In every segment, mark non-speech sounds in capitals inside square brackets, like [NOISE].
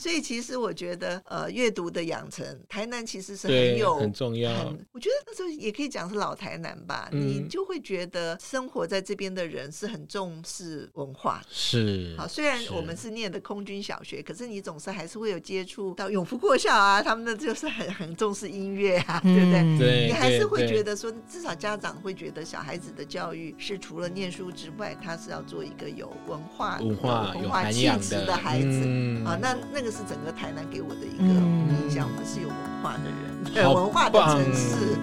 所以其实我觉得，呃，阅读的养成，台南其实是很有很重要很。我觉得那时候也可以讲是老台南吧，嗯、你就会觉得生活在这边的人是很重视文化。是，好，虽然我们是念的空军小学，可是你总是还是会有接触到永福国校啊，他们的就是很很重视音乐啊，对不对？你还是会觉得说，至少家长会觉得小孩子的教育是除了念书之外，他是要做一个有文化、文化、文化气质的孩子。嗯、啊，那那个是整个台南。给我的一个印象，我们是有文化的人，有文化的城市。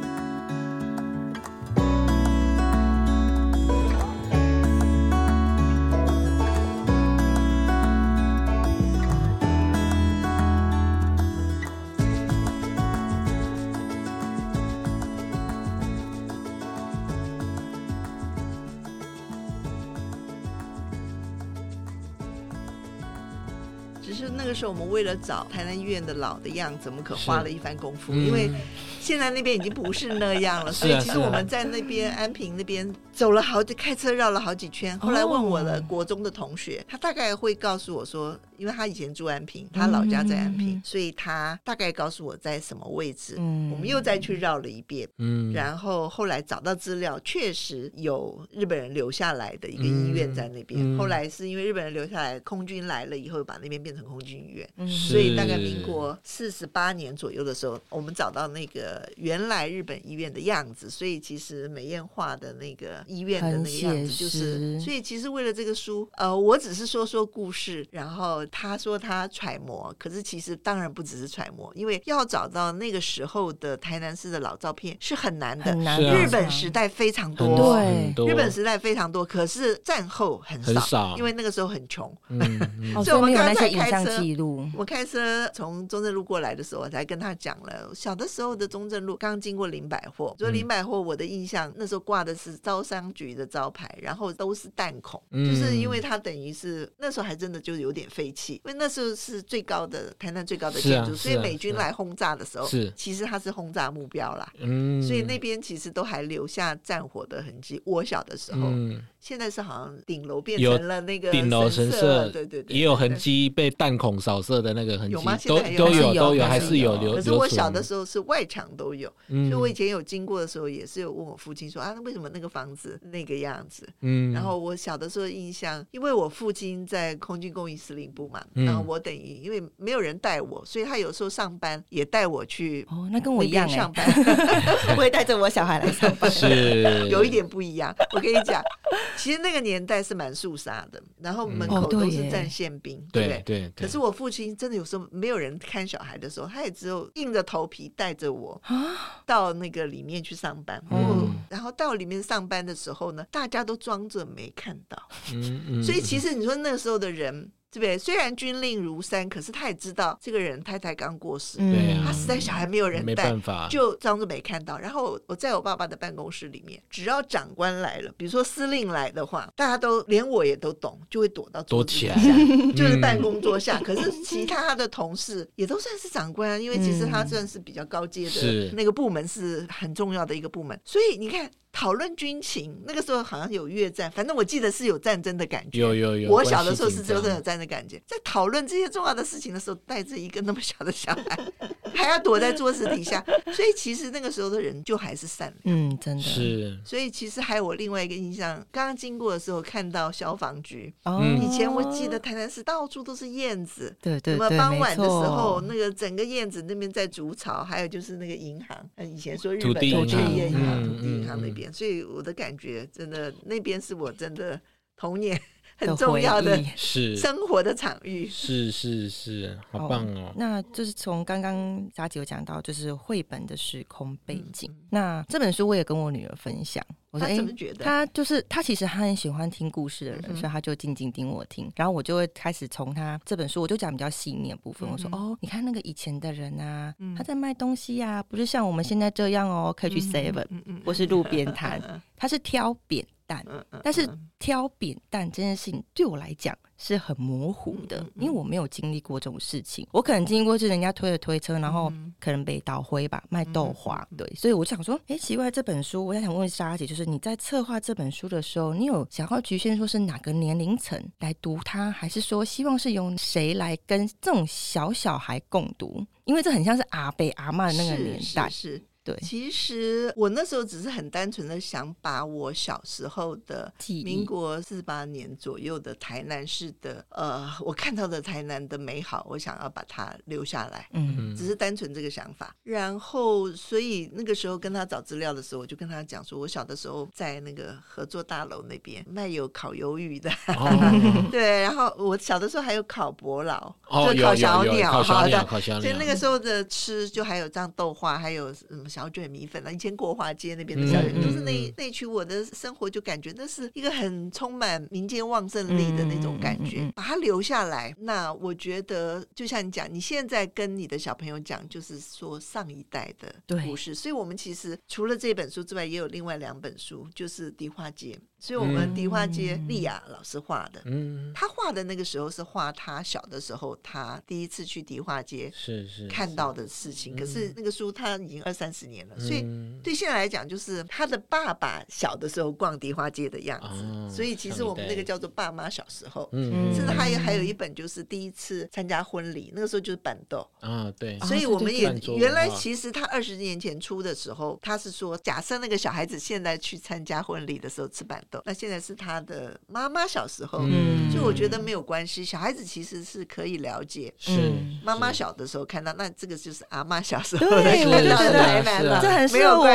是那个时候我们为了找台南医院的老的样子，我们可花了一番功夫，嗯、因为现在那边已经不是那样了，所以其实我们在那边安平那边走了好几，开车绕了好几圈。后来问我的国中的同学，他大概会告诉我说，因为他以前住安平，他老家在安平，所以他大概告诉我在什么位置。我们又再去绕了一遍，嗯然后后来找到资料，确实有日本人留下来的一个医院在那边。后来是因为日本人留下来，空军来了以后，把那边变成空军。嗯，所以大概民国四十八年左右的时候，我们找到那个原来日本医院的样子。所以其实美艳画的那个医院的那个样子，就是。所以其实为了这个书，呃，我只是说说故事，然后他说他揣摩，可是其实当然不只是揣摩，因为要找到那个时候的台南市的老照片是很难的。很难。日本时代非常多，对，日本时代非常多，可是战后很少，因为那个时候很穷。所以我们刚才开车。我开车从中正路过来的时候，我才跟他讲了小的时候的中正路，刚经过林百货，所以林百货我的印象那时候挂的是招商局的招牌，然后都是弹孔，就是因为它等于是那时候还真的就有点废弃，因为那时候是最高的台南最高的建筑，所以美军来轰炸的时候，是其实它是轰炸目标啦，嗯所以那边其实都还留下战火的痕迹。我小的时候。嗯现在是好像顶楼变成了那个顶楼神社，对对对，也有痕迹被弹孔扫射的那个痕迹，有吗？都都有都有，还是有留。可是我小的时候是外墙都有，所以我以前有经过的时候也是有问我父亲说啊，那为什么那个房子那个样子？嗯，然后我小的时候印象，因为我父亲在空军工艺司令部嘛，然后我等于因为没有人带我，所以他有时候上班也带我去。哦，那跟我一样上班，[LAUGHS] 不会带着我小孩来上班，是 [LAUGHS] 有一点不一样。我跟你讲。其实那个年代是蛮肃杀的，然后门口都是站宪兵，嗯、对不对？对，对，对。可是我父亲真的有时候没有人看小孩的时候，他也只有硬着头皮带着我到那个里面去上班。嗯。然后到里面上班的时候呢，大家都装着没看到。嗯嗯。所以其实你说那个时候的人。对不对？虽然军令如山，可是他也知道这个人太太刚过世，嗯、他实在小孩没有人带，就装作没看到。然后我在我爸爸的办公室里面，只要长官来了，比如说司令来的话，大家都连我也都懂，就会躲到桌子底下，[LAUGHS] [LAUGHS] 就是办公桌下。嗯、可是其他的同事也都算是长官，因为其实他算是比较高阶的那个部门，是很重要的一个部门。所以你看。讨论军情，那个时候好像有越战，反正我记得是有战争的感觉。有有有。我小的时候是真的有战争的感觉，在讨论这些重要的事情的时候，带着一个那么小的小孩，[LAUGHS] 还要躲在桌子底下，所以其实那个时候的人就还是善良。嗯，真的是。所以其实还有我另外一个印象，刚刚经过的时候看到消防局。哦。以前我记得台南市到处都是燕子。对对对。什么傍晚的时候，那个整个燕子那边在筑巢，还有就是那个银行，以前说日本土地银行、土地银行那边。所以我的感觉真的，那边是我真的童年很重要的 [LAUGHS] 是生活的场域，是是是，好棒哦！那就是从刚刚莎姐有讲到，就是绘本的时空背景。那这本书我也跟我女儿分享，我说：“哎，她就是她，其实她很喜欢听故事的人，所以她就静静听我听。然后我就会开始从她这本书，我就讲比较细腻的部分。我说：哦，你看那个以前的人啊，他在卖东西呀，不是像我们现在这样哦，可以去 Seven，或是路边摊，[LAUGHS] 他是挑扁淡，但是挑扁担这件事情对我来讲是很模糊的，因为我没有经历过这种事情。我可能经历过是人家推了推车，然后可能被倒灰吧，卖豆花。对，所以我想说，哎，奇怪，这本书，我想问莎姐，就是你在策划这本书的时候，你有想要局限说是哪个年龄层来读它，还是说希望是由谁来跟这种小小孩共读？因为这很像是阿北阿妈的那个年代。是。是是对，其实我那时候只是很单纯的想把我小时候的民国四八年左右的台南市的呃，我看到的台南的美好，我想要把它留下来。嗯，只是单纯这个想法。然后，所以那个时候跟他找资料的时候，我就跟他讲说，我小的时候在那个合作大楼那边卖有烤鱿鱼的。哦、[LAUGHS] 对，然后我小的时候还有烤伯劳，哦、就烤小鸟，好的，烤小鸟。所以那个时候的吃就还有这样豆花，还有什么。小卷米粉了，以前国华街那边的小卷，嗯、就是那那区，我的生活就感觉那是一个很充满民间旺盛力的那种感觉，嗯嗯嗯、把它留下来。那我觉得，就像你讲，你现在跟你的小朋友讲，就是说上一代的故事。所以，我们其实除了这本书之外，也有另外两本书，就是迪化街。所以，我们迪化街丽雅老师画的，嗯，他画的那个时候是画他小的时候，他第一次去迪化街是是看到的事情。可是那个书他已经二三十年了，所以对现在来讲，就是他的爸爸小的时候逛迪花街的样子。所以，其实我们那个叫做爸妈小时候，嗯，甚至还有还有一本就是第一次参加婚礼，那个时候就是板豆啊，对。所以我们也原来其实他二十年前出的时候，他是说，假设那个小孩子现在去参加婚礼的时候吃板豆。那现在是他的妈妈小时候，嗯，就我觉得没有关系，小孩子其实是可以了解，是妈妈小的时候看到，那这个就是阿妈小时候，对，我就这很适合我。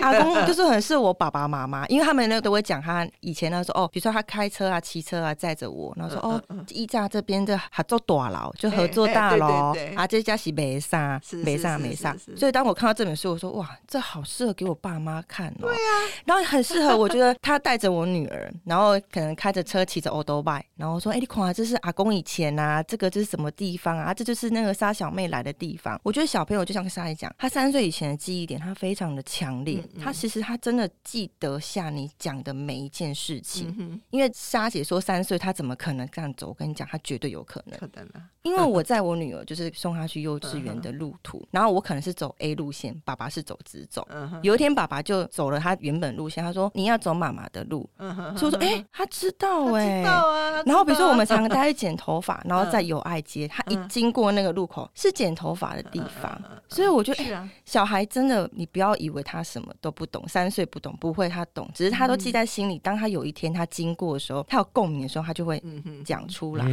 阿公就是很适合我爸爸妈妈，因为他们那都会讲他以前那时候哦，比如说他开车啊、骑车啊载着我，然后说哦，一家这边的合作大楼，就合作大楼啊，这家是梅沙，梅沙梅沙。所以当我看到这本书，我说哇，这好适合给我爸妈看哦，对啊，然后很适合，我觉得他带着我女儿，然后可能开着车骑着欧兜拜，然后说：“哎，你看，这是阿公以前啊，这个这是什么地方啊？这就是那个沙小妹来的地方。”我觉得小朋友就像跟莎姐讲，他三岁以前的记忆点，他非常的强烈。嗯嗯、他其实他真的记得下你讲的每一件事情。嗯、因为莎姐说三岁，他怎么可能这样走？我跟你讲，他绝对有可能。可能啊。因为我在我女儿就是送她去幼稚园的路途，然后我可能是走 A 路线，爸爸是走直走。有一天，爸爸就走了他原本路线，他说：“你要走妈妈的路。”所以我说：“哎，他知道哎。”知道啊。然后比如说我们常常带他去剪头发，然后在友爱街，他一经过那个路口是剪头发的地方，所以我觉得，哎，小孩真的，你不要以为他什么都不懂，三岁不懂，不会，他懂，只是他都记在心里。当他有一天他经过的时候，他有共鸣的时候，他就会讲出来。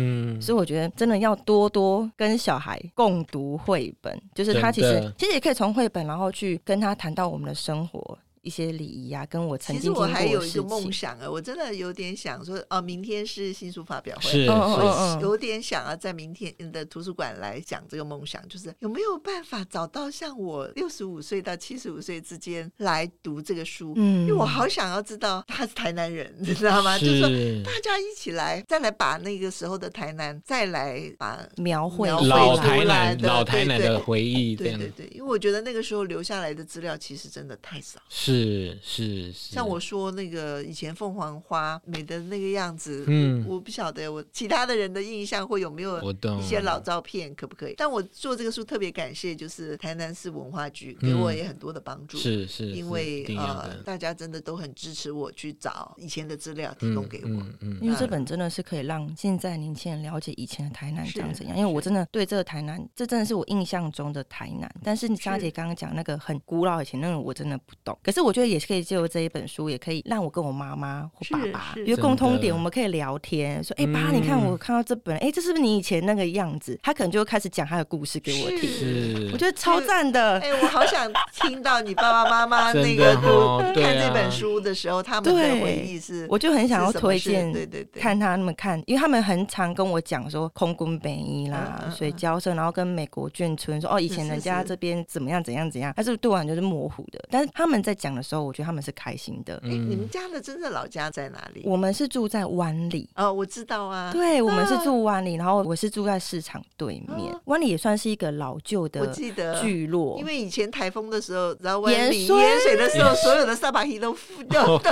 所以我觉得真的要多。多多跟小孩共读绘本，就是他其实其实也可以从绘本，然后去跟他谈到我们的生活。一些礼仪啊，跟我曾经其实我还有一个梦想啊，我真的有点想说，哦，明天是新书发表会，是我有点想要在明天的图书馆来讲这个梦想，就是有没有办法找到像我六十五岁到七十五岁之间来读这个书，嗯，因为我好想要知道他是台南人，你知道吗？是就是说大家一起来，再来把那个时候的台南，再来把描绘老台南老台南的回忆，对对对，因为我觉得那个时候留下来的资料其实真的太少，是。是是是，像我说那个以前凤凰花美的那个样子，嗯，我不晓得我其他的人的印象会有没有一些老照片，可不可以？但我做这个书特别感谢，就是台南市文化局给我也很多的帮助，是是，因为呃大家真的都很支持我去找以前的资料提供给我，嗯，因为这本真的是可以让现在年轻人了解以前的台南长怎样。因为我真的对这个台南，这真的是我印象中的台南，但是你莎姐刚刚讲那个很古老以前那个，我真的不懂。可是我觉得也是可以借由这一本书，也可以让我跟我妈妈或爸爸有共通点，我们可以聊天，说：“哎，爸，你看我看到这本，哎，这是不是你以前那个样子？”他可能就会开始讲他的故事给我听，我觉得超赞的。哎，我好想听到你爸爸妈妈 [LAUGHS] 那个读 [LAUGHS] 看这本书的时候，他们的回忆是，我就很想要推荐，对对对，看他们看，因为他们很常跟我讲说空宫北一啦、水交社，然后跟美国眷村说：“哦，以前人家这边怎么样怎样怎样。”但是对我就是模糊的，但是他们在讲享的时候，我觉得他们是开心的。哎，你们家的真正老家在哪里？我们是住在湾里。哦，我知道啊。对，我们是住湾里，然后我是住在市场对面。湾里也算是一个老旧的，我记得聚落。因为以前台风的时候，然后湾里淹水的时候，所有的沙巴鱼都都 [LAUGHS] 都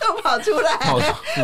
都跑出来，跑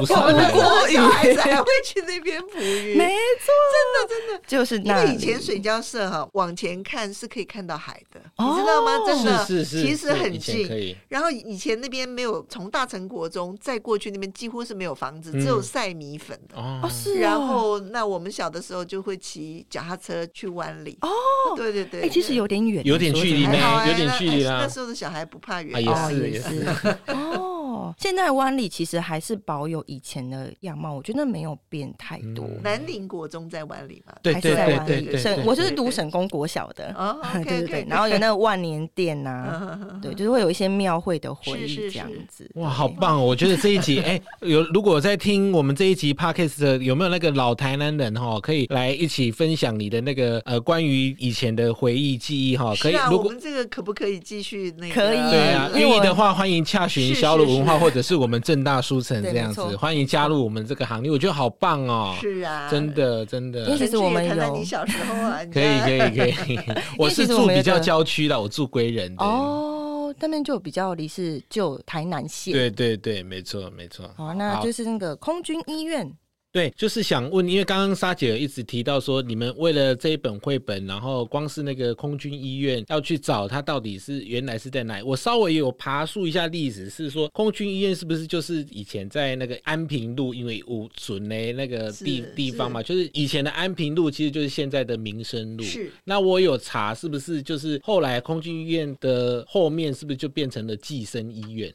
出来。小孩子还会去那边捕鱼，[LAUGHS] 没错，真的真的就是那。因为以前水交社哈，往前看是可以看到海的，你知道吗？真的，其实很近。然后以前那边没有从大成国中再过去那边几乎是没有房子，只有晒米粉的。哦，是。然后那我们小的时候就会骑脚踏车去湾里。哦，对对对。哎，其实有点远，有点距离呢，有点距离啊。那时候的小孩不怕远。也是也是。哦。[LAUGHS] 现在湾里其实还是保有以前的样貌，我觉得没有变太多。南宁国中在湾里嘛？对对对对省，我就是读省公国小的。[LAUGHS] 对对对。然后有那个万年殿呐，[LAUGHS] 对，就是会有一些庙会的回忆这样子。哇，好棒哦！我觉得这一集，哎，有如果在听我们这一集 Podcast 的，有没有那个老台南人哈，可以来一起分享你的那个呃关于以前的回忆记忆哈？可以，如果我们这个可不可以继续那个？可以。对啊，愿意的话欢迎洽询小鲁文化或者是我们正大书城这样子，欢迎加入我们这个行列，我觉得好棒哦！是啊，真的真的。其实我们有你小时候啊，可以可以可以。[LAUGHS] 我是住比较郊区的，我住归仁的。哦，那边就比较离是就台南县。对对对，没错没错。好，那就是那个空军医院。对，就是想问，因为刚刚莎姐一直提到说，你们为了这一本绘本，然后光是那个空军医院要去找它到底是原来是在哪里？我稍微有爬梳一下历史，是说空军医院是不是就是以前在那个安平路，因为五准的那个地地方嘛，就是以前的安平路其实就是现在的民生路。是。那我有查，是不是就是后来空军医院的后面是不是就变成了济生医院？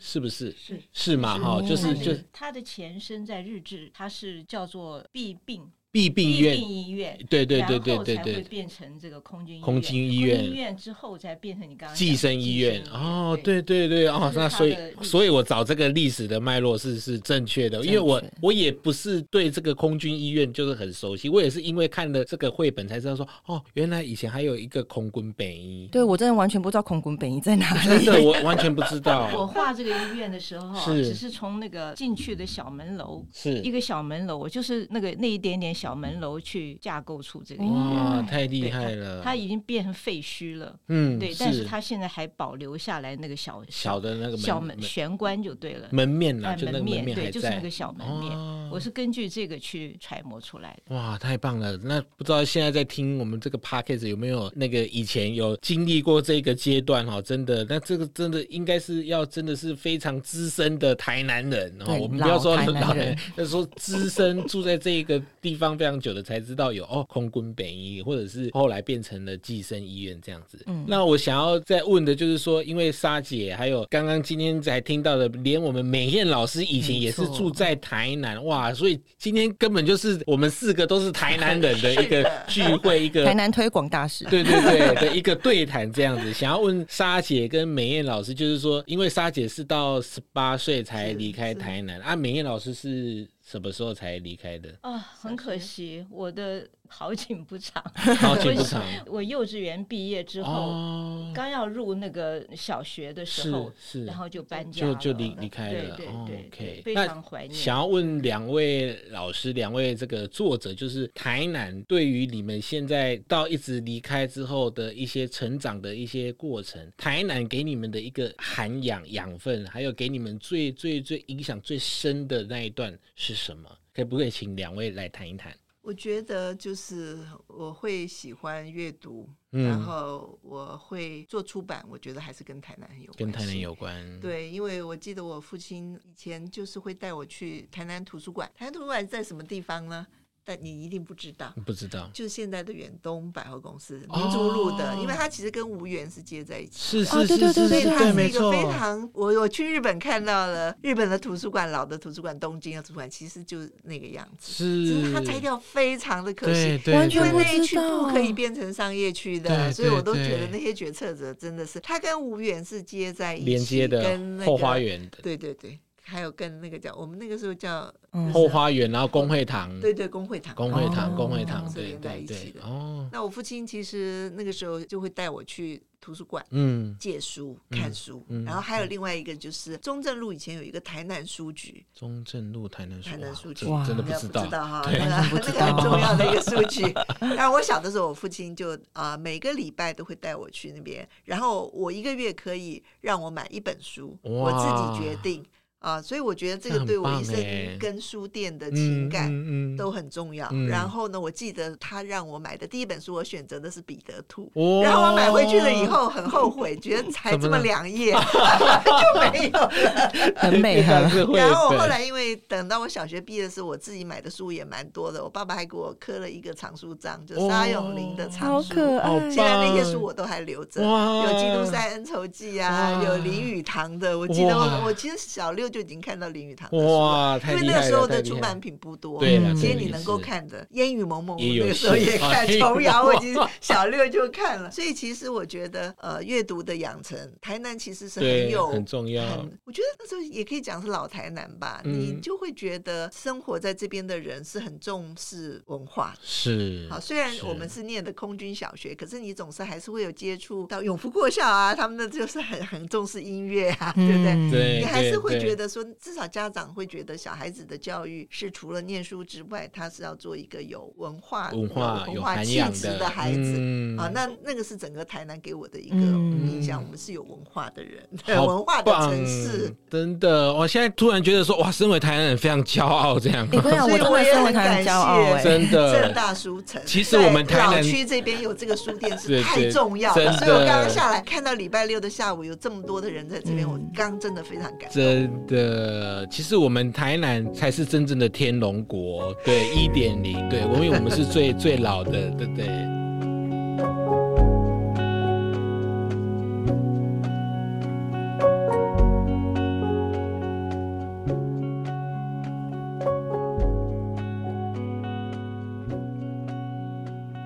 是不是？是是嘛？哈，就是就他的前身在日治，它是叫做弊病。弊病医院，医院，对对对对对对，才会变成这个空军医院。空军医院，医院之后才变成你刚刚寄生医院。哦，对对对，哦，那所以，所以我找这个历史的脉络是是正确的，因为我我也不是对这个空军医院就是很熟悉，我也是因为看了这个绘本才知道说，哦，原来以前还有一个空军北医。对，我真的完全不知道空军北医在哪里，真的我完全不知道。[LAUGHS] 我画这个医院的时候，只是从那个进去的小门楼，是一个小门楼，我就是那个那一点点小门楼去。架构出这个医院，哇，太厉害了！它已经变成废墟了，嗯，对，但是它现在还保留下来那个小小的那个小门玄关就对了，门面啊，门面对，就是那个小门面。我是根据这个去揣摩出来的。哇，太棒了！那不知道现在在听我们这个 podcast 有没有那个以前有经历过这个阶段哈？真的，那这个真的应该是要真的是非常资深的台南人哦。我们不要说老人，就说资深住在这个地方非常久的才知道有哦，空军北医，或者是后来变成了寄生医院这样子。嗯，那我想要再问的就是说，因为莎姐还有刚刚今天才听到的，连我们美艳老师以前也是住在台南，哇，所以今天根本就是我们四个都是台南人的一个聚会，一个 [LAUGHS] 台南推广大使，对对对的一个对谈这样子。想要问莎姐跟美艳老师，就是说，因为莎姐是到十八岁才离开台南，啊，美艳老师是什么时候才离开的？啊，很可惜，我的。好景不长，[LAUGHS] 好景不长。我幼稚园毕业之后，刚要入那个小学的时候，是，然后就搬家，就就离离开了。对对对，非常怀念。想要问两位老师，两位这个作者，就是台南对于你们现在到一直离开之后的一些成长的一些过程，台南给你们的一个涵养养分，还有给你们最最最影响最深的那一段是什么？可不可以请两位来谈一谈？我觉得就是我会喜欢阅读，嗯、然后我会做出版。我觉得还是跟台南很有关，跟台南有关。对，因为我记得我父亲以前就是会带我去台南图书馆。台南图书馆在什么地方呢？但你一定不知道，不知道，就是现在的远东百货公司民族路的，因为它其实跟吴园是接在一起。是是是是，所以它是一个非常，我我去日本看到了日本的图书馆，老的图书馆，东京的图书馆，其实就是那个样子。是，它拆掉非常的可惜，完全那一区不可以变成商业区的，所以我都觉得那些决策者真的是，它跟吴园是接在一起，连接的，跟后花园的，对对对。还有跟那个叫我们那个时候叫后花园，然后公会堂，对对，公会堂，公会堂，公会堂，对对对。哦，那我父亲其实那个时候就会带我去。图书馆，嗯，借书看书，然后还有另外一个就是中正路以前有一个台南书局，中正路台南台南书局，真的不知道。哈，那个 [LAUGHS] 很重要的一个书局。然后我小的时候，我父亲就啊每个礼拜都会带我去那边，然后我一个月可以让我买一本书，我自己决定。啊，所以我觉得这个对我一生跟书店的情感都很重要。然后呢，我记得他让我买的第一本书，我选择的是《彼得兔》。然后我买回去了以后很后悔，觉得才这么两页 [LAUGHS] 就没有了，[LAUGHS] 很美很。[LAUGHS] 然后我后来因为等到我小学毕业的时候，我自己买的书也蛮多的。我爸爸还给我刻了一个藏书章，就沙永林的藏书。现在那些书我都还留着，有《基督山恩仇记》啊，有林语堂的。我记得我我其实小六。就已经看到林语堂的书了，因为那时候的出版品不多，对，其实你能够看的《烟雨蒙蒙》，那个时候也看《琼瑶》，我已经 [LAUGHS] 小六就看了。所以其实我觉得，呃，阅读的养成，台南其实是很有很重要。我觉得那时候也可以讲是老台南吧，你就会觉得生活在这边的人是很重视文化。是，好，虽然我们是念的空军小学，可是你总是还是会有接触到永福国校啊，他们的就是很很重视音乐啊，对不对？对，你还是会觉得。说至少家长会觉得小孩子的教育是除了念书之外，他是要做一个有文化、文化、文化气质的孩子啊。那那个是整个台南给我的一个印象，我们是有文化的人，[LAUGHS] 文化的城市。真的，我现在突然觉得说，哇，身为台南人非常骄傲这样。对啊，[LAUGHS] 我真的身为台南骄傲，真的。正大书城，其实我们台南区这边有这个书店是太重要了，所以我刚刚下来看到礼拜六的下午有这么多的人在这边，我刚真的非常感动。真的。其实我们台南才是真正的天龙国，对，一点零，对，因为我们是最最老的，对不对？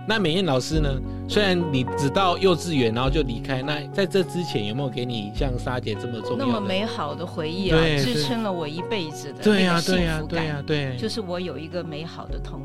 那美燕老师呢？虽然你只到幼稚园，然后就离开，那在这之前有没有给你像莎姐这么重要、那么美好的回忆啊，支撑了我一辈子的那个幸福感？对呀，对呀，对呀，对，就是我有一个美好的童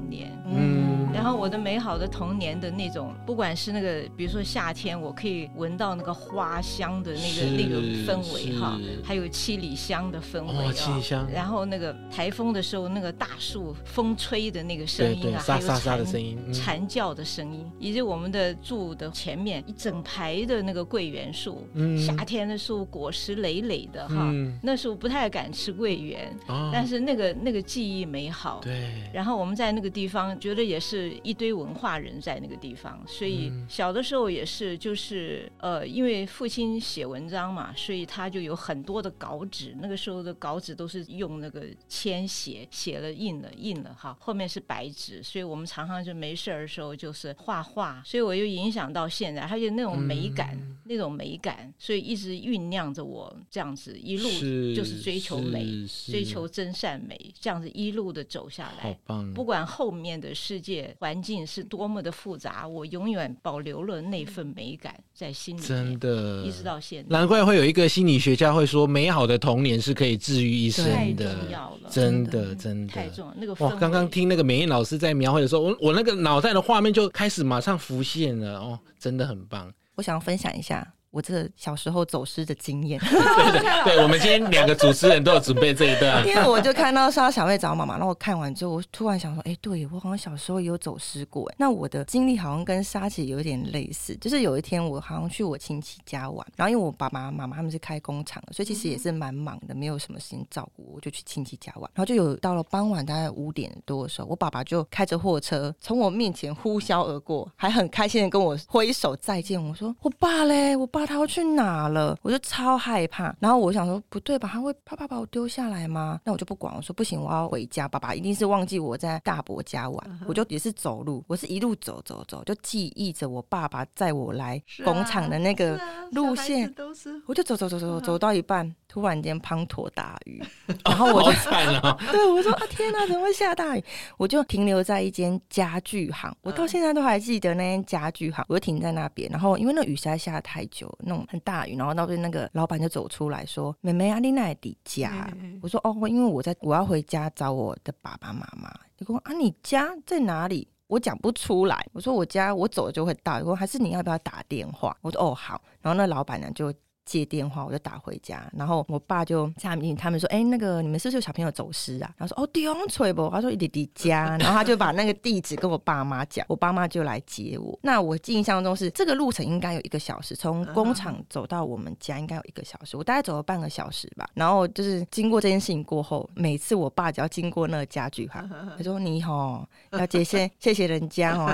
然后我的美好的童年的那种，不管是那个，比如说夏天，我可以闻到那个花香的那个那个氛围哈，还有七里香的氛围啊，七里香。然后那个台风的时候，那个大树风吹的那个声音啊，还有蝉蝉叫的声音，以及我们的。住的前面一整排的那个桂圆树，嗯、夏天的时候果实累累的哈，嗯、那时候不太敢吃桂圆，哦、但是那个那个记忆美好。对，然后我们在那个地方，觉得也是一堆文化人在那个地方，所以小的时候也是，就是呃，因为父亲写文章嘛，所以他就有很多的稿纸，那个时候的稿纸都是用那个铅写，写了印了印了哈，后面是白纸，所以我们常常就没事儿的时候就是画画，所以我又。影响到现在，他就那种美感，嗯、那种美感，所以一直酝酿着我这样子一路就是追求美，追求真善美，这样子一路的走下来。好棒！不管后面的世界环境是多么的复杂，我永远保留了那份美感在心里。真的，一直到现在。难怪会有一个心理学家会说，美好的童年是可以治愈一生的。太重要了，真的，真的太重要。那个哇，刚刚听那个美艳老师在描绘的时候，我我那个脑袋的画面就开始马上浮现了。哦，真的很棒！我想要分享一下。我这小时候走失的经验，[LAUGHS] 对对对，我们今天两个主持人都有准备这一段，因为我就看到莎小妹找妈妈，然后我看完之后，我突然想说，哎、欸，对我好像小时候也有走失过，那我的经历好像跟沙姐有点类似，就是有一天我好像去我亲戚家玩，然后因为我爸爸妈妈他们是开工厂的，所以其实也是蛮忙的，没有什么时间照顾我，我就去亲戚家玩，然后就有到了傍晚大概五点多的时候，我爸爸就开着货车从我面前呼啸而过，还很开心的跟我挥手再见，我说我爸嘞，我爸。他要去哪了？我就超害怕。然后我想说，不对吧？他会怕怕把我丢下来吗？那我就不管。我说不行，我要回家。爸爸一定是忘记我在大伯家玩。Uh huh. 我就也是走路，我是一路走走走，就记忆着我爸爸载我来工厂的那个路线。啊啊、我就走走走走走到一半，突然间滂沱大雨，然后我就 [LAUGHS] 惨了。哦、[LAUGHS] 对，我说啊天哪，怎么会下大雨？我就停留在一间家具行，我到现在都还记得那间家具行。我就停在那边，然后因为那雨实在下得太久。那种很大雨，然后那边那个老板就走出来说：“妹妹啊，你哪里家？”嗯、我说：“哦，因为我在我要回家找我的爸爸妈妈。”你说：“啊，你家在哪里？”我讲不出来。我说我家我走了就会到，我说还是你要不要打电话？我说哦好，然后那老板娘就。接电话，我就打回家，然后我爸就下面他们说：“哎、欸，那个你们是不是有小朋友走失啊？”然后说：“哦，对哦，吹不？”他说：“一弟弟家。[LAUGHS] ”然后他就把那个地址跟我爸妈讲，我爸妈就来接我。那我印象中是这个路程应该有一个小时，从工厂走到我们家应该有一个小时，我大概走了半个小时吧。然后就是经过这件事情过后，每次我爸只要经过那个家具哈，[LAUGHS] 他说：“你好，要谢谢谢谢人家哦，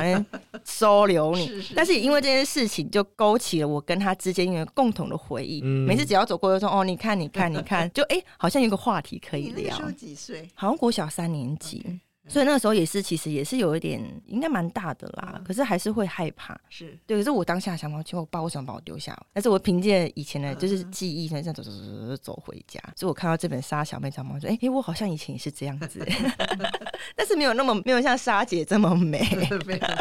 收留你。是是”但是也因为这件事情，就勾起了我跟他之间因为共同的回。嗯、每次只要走过，就说哦，你看，你看，你看，[LAUGHS] 就哎、欸，好像有个话题可以聊。那时候几岁？好像国小三年级。Okay. 所以那个时候也是，其实也是有一点，应该蛮大的啦。嗯、可是还是会害怕，是对。可是我当下想到，其实我爸为什么把我丢下？但是我凭借以前的就是记忆，这样走走走走走回家。所以我看到这本《沙小妹长毛》，说：“哎、欸，我好像以前也是这样子，但是没有那么没有像沙姐这么美。”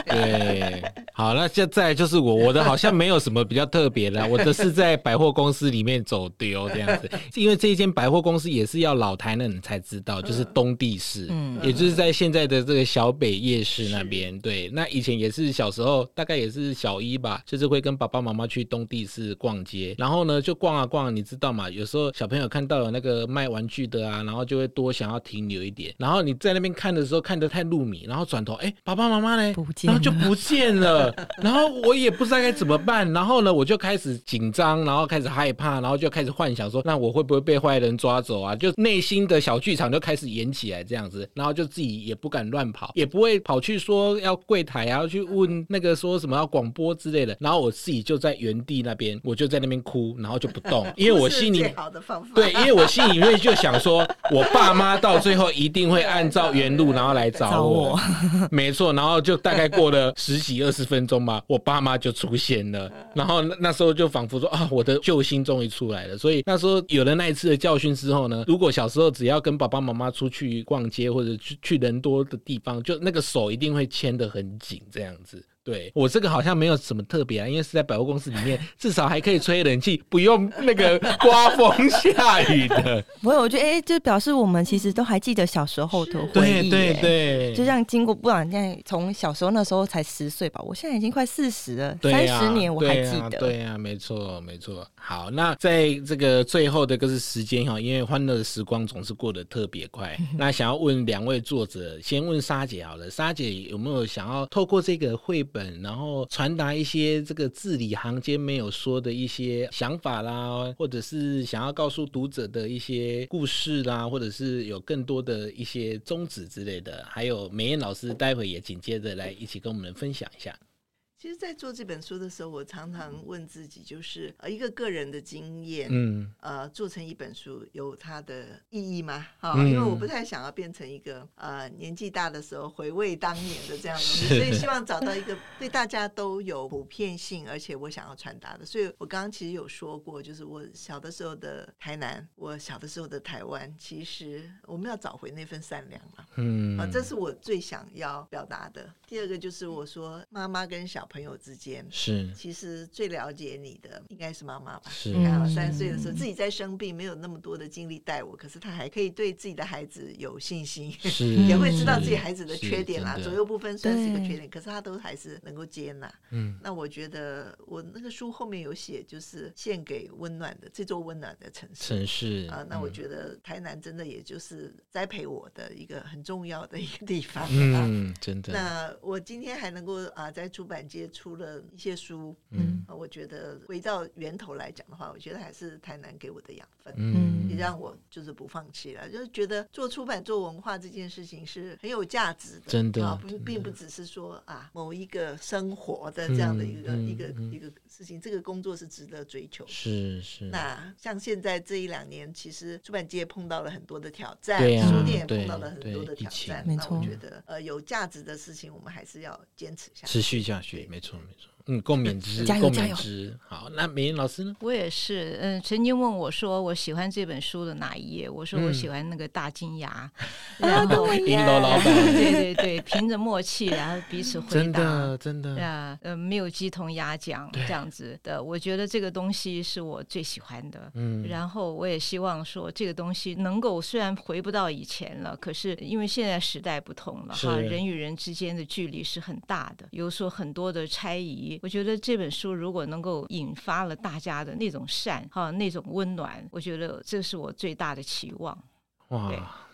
对，好，那现在就是我，我的好像没有什么比较特别的，我的是在百货公司里面走丢这样子。因为这一间百货公司也是要老台南人才知道，就是东地市，嗯，也就是在。现在的这个小北夜市那边，对，那以前也是小时候，大概也是小一吧，就是会跟爸爸妈妈去东地市逛街，然后呢就逛啊逛，你知道嘛？有时候小朋友看到有那个卖玩具的啊，然后就会多想要停留一点。然后你在那边看的时候看得太入迷，然后转头，哎，爸爸妈妈呢？然后就不见了。[LAUGHS] 然后我也不知道该怎么办。然后呢，我就开始紧张，然后开始害怕，然后就开始幻想说，那我会不会被坏人抓走啊？就内心的小剧场就开始演起来这样子，然后就自己。也不敢乱跑，也不会跑去说要柜台啊，要去问那个说什么要广播之类的。然后我自己就在原地那边，我就在那边哭，然后就不动，[LAUGHS] 因为我心里对，因为我心里面就想说，我爸妈到最后一定会按照原路，然后来找我。没错，然后就大概过了 [LAUGHS] 十几二十分钟吧，我爸妈就出现了。然后那时候就仿佛说啊，我的救星终于出来了。所以那时候有了那一次的教训之后呢，如果小时候只要跟爸爸妈妈出去逛街或者去去人。人多的地方，就那个手一定会牵得很紧，这样子。对，我这个好像没有什么特别啊，因为是在百货公司里面，至少还可以吹冷气，不用那个刮风下雨的。不会，我觉得哎、欸，就表示我们其实都还记得小时候的回忆。对对对，就像经过，不然现在从小时候那时候才十岁吧，我现在已经快四十了，三十、啊、年我还记得。对呀、啊啊，没错没错。好，那在这个最后的个是时间哈，因为欢乐的时光总是过得特别快。那想要问两位作者，先问莎姐好了，莎姐有没有想要透过这个绘本？然后传达一些这个字里行间没有说的一些想法啦，或者是想要告诉读者的一些故事啦，或者是有更多的一些宗旨之类的。还有美艳老师，待会也紧接着来一起跟我们分享一下。其实，在做这本书的时候，我常常问自己，就是呃，一个个人的经验，嗯，呃，做成一本书有它的意义吗？哈、嗯，因为我不太想要变成一个呃年纪大的时候回味当年的这样东西，所以希望找到一个对大家都有普遍性，而且我想要传达的。所以我刚刚其实有说过，就是我小的时候的台南，我小的时候的台湾，其实我们要找回那份善良嘛，嗯，啊，这是我最想要表达的。第二个就是我说妈妈跟小朋友之间是，其实最了解你的应该是妈妈吧？是，你看我三岁的时候自己在生病，没有那么多的精力带我，可是他还可以对自己的孩子有信心，是，[LAUGHS] 也会知道自己孩子的缺点啦，左右不分虽然是一个缺点，可是他都还是能够接纳。嗯，那我觉得我那个书后面有写，就是献给温暖的这座温暖的城市。城市啊，那我觉得台南真的也就是栽培我的一个很重要的一个地方。嗯，真的。那我今天还能够啊，在出版界出了一些书，嗯，我觉得回到源头来讲的话，我觉得还是台南给我的养分，嗯，也。让我就是不放弃了，就是觉得做出版做文化这件事情是很有价值的，真的，不，并不只是说啊某一个生活的这样的一个一个一个事情，这个工作是值得追求，是是。那像现在这一两年，其实出版界碰到了很多的挑战，对啊，书店也碰到了很多的挑战，没错，那我觉得呃有价值的事情，我们还是要坚持下去，持续下去，没错没错。嗯，共勉之，加油加油。好，那美妍老师呢？我也是，嗯，曾经问我说我喜欢这本书的哪一页？我说我喜欢那个大金牙，[LAUGHS] 然后银楼老板，对对对，凭着默契，然后彼此回答，真的真的。啊，呃，没有鸡同鸭讲这样子的，我觉得这个东西是我最喜欢的。嗯，然后我也希望说这个东西能够，虽然回不到以前了，可是因为现在时代不同了哈，人与人之间的距离是很大的，有所很多的猜疑。我觉得这本书如果能够引发了大家的那种善哈，那种温暖，我觉得这是我最大的期望。哇。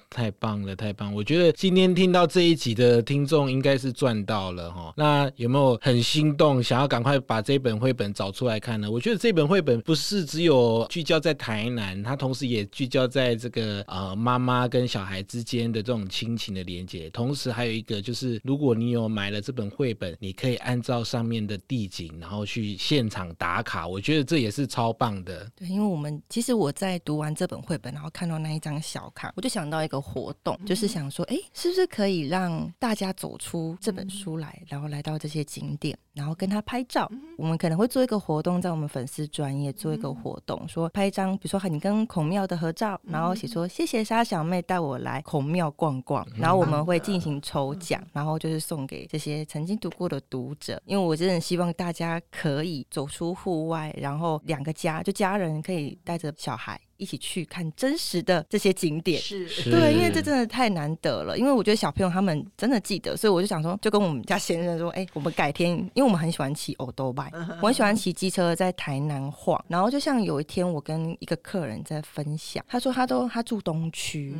太棒了，太棒！我觉得今天听到这一集的听众应该是赚到了哈。那有没有很心动，想要赶快把这本绘本找出来看呢？我觉得这本绘本不是只有聚焦在台南，它同时也聚焦在这个呃妈妈跟小孩之间的这种亲情的连接。同时还有一个就是，如果你有买了这本绘本，你可以按照上面的地景，然后去现场打卡。我觉得这也是超棒的。对，因为我们其实我在读完这本绘本，然后看到那一张小卡，我就想到一个。活动就是想说，哎，是不是可以让大家走出这本书来，然后来到这些景点，然后跟他拍照？我们可能会做一个活动，在我们粉丝专业做一个活动，说拍一张，比如说你跟孔庙的合照，然后写说谢谢沙小妹带我来孔庙逛逛，然后我们会进行抽奖，然后就是送给这些曾经读过的读者，因为我真的希望大家可以走出户外，然后两个家就家人可以带着小孩。一起去看真实的这些景点，是对，因为这真的太难得了。因为我觉得小朋友他们真的记得，所以我就想说，就跟我们家先生说，哎、欸，我们改天，因为我们很喜欢骑欧兜拜，我很喜欢骑机车在台南晃。然后就像有一天，我跟一个客人在分享，他说他都他住东区，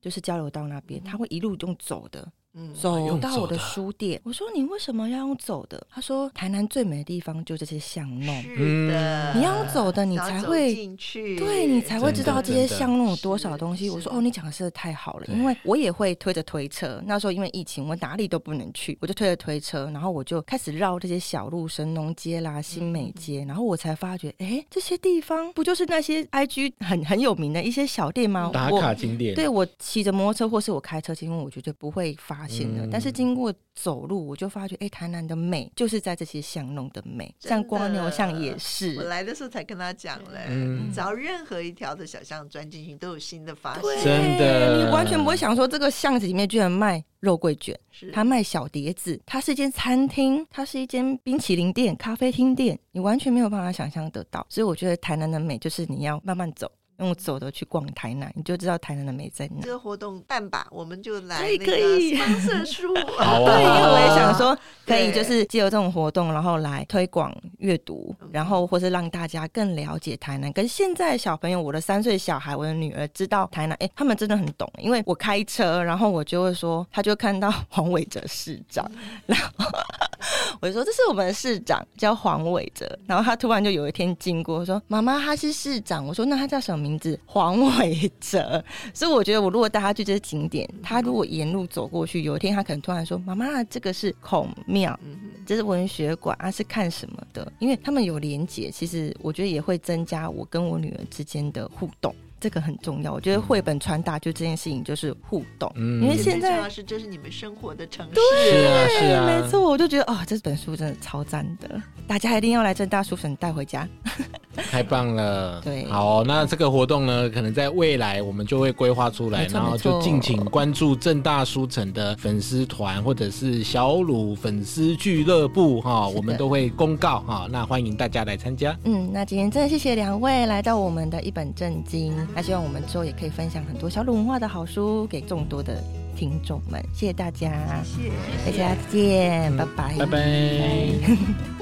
就是交流道那边，他会一路用走的。走到我的书店，我说，你为什么要用走的？他说台南最美的地方就这些巷弄，是的，你要用走的，你才会进去，对，你才会知道这些巷弄有多少东西。我说哦，你讲的是太好了，因为我也会推着推车。那时候因为疫情，我哪里都不能去，我就推着推车，然后我就开始绕这些小路，神农街啦、新美街，然后我才发觉，哎，这些地方不就是那些 IG 很很有名的一些小店吗？打卡景点。对，我骑着摩托车或是我开车，因为我绝对不会发。嗯、但是经过走路，我就发觉，哎，台南的美就是在这些巷弄的美，的像光牛巷也是。我来的时候才跟他讲嘞，嗯、只要任何一条的小巷钻进去，都有新的发现。对真的，你完全不会想说这个巷子里面居然卖肉桂卷，是它卖小碟子，它是一间餐厅，它是一间冰淇淋店、咖啡厅店，你完全没有办法想象得到。所以我觉得台南的美就是你要慢慢走。用走的去逛台南，你就知道台南的美在哪。这个活动办吧，我们就来那个方色书。对，因为我也想说，可以就是借由这种活动，然后来推广阅读，然后或是让大家更了解台南。跟现在小朋友，我的三岁小孩，我的女儿知道台南，哎，他们真的很懂。因为我开车，然后我就会说，他就看到黄伟哲市长，[LAUGHS] 然后我就说这是我们的市长，叫黄伟哲。然后他突然就有一天经过，说妈妈他是市长。我说那他叫什么？名字黄伟哲，[LAUGHS] 所以我觉得我如果带他去这些景点，他如果沿路走过去，有一天他可能突然说：“妈妈，这个是孔庙，这是文学馆啊，是看什么的？”因为他们有连结，其实我觉得也会增加我跟我女儿之间的互动。这个很重要，我觉得绘本传达就这件事情就是互动，嗯，因为现在是这是你们生活的城市，对，是啊，是啊，没错，我就觉得哦，这本书真的超赞的，大家一定要来正大书城带回家，[LAUGHS] 太棒了，对，好，那这个活动呢，可能在未来我们就会规划出来，然后就敬请关注正大书城的粉丝团或者是小鲁粉丝俱乐部哈，我们都会公告哈，那欢迎大家来参加，嗯，那今天真的谢谢两位来到我们的一本正经。那希望我们之后也可以分享很多小鲁文化的好书给众多的听众们，谢谢大家，谢谢，大家再见，拜拜，拜拜。[LAUGHS]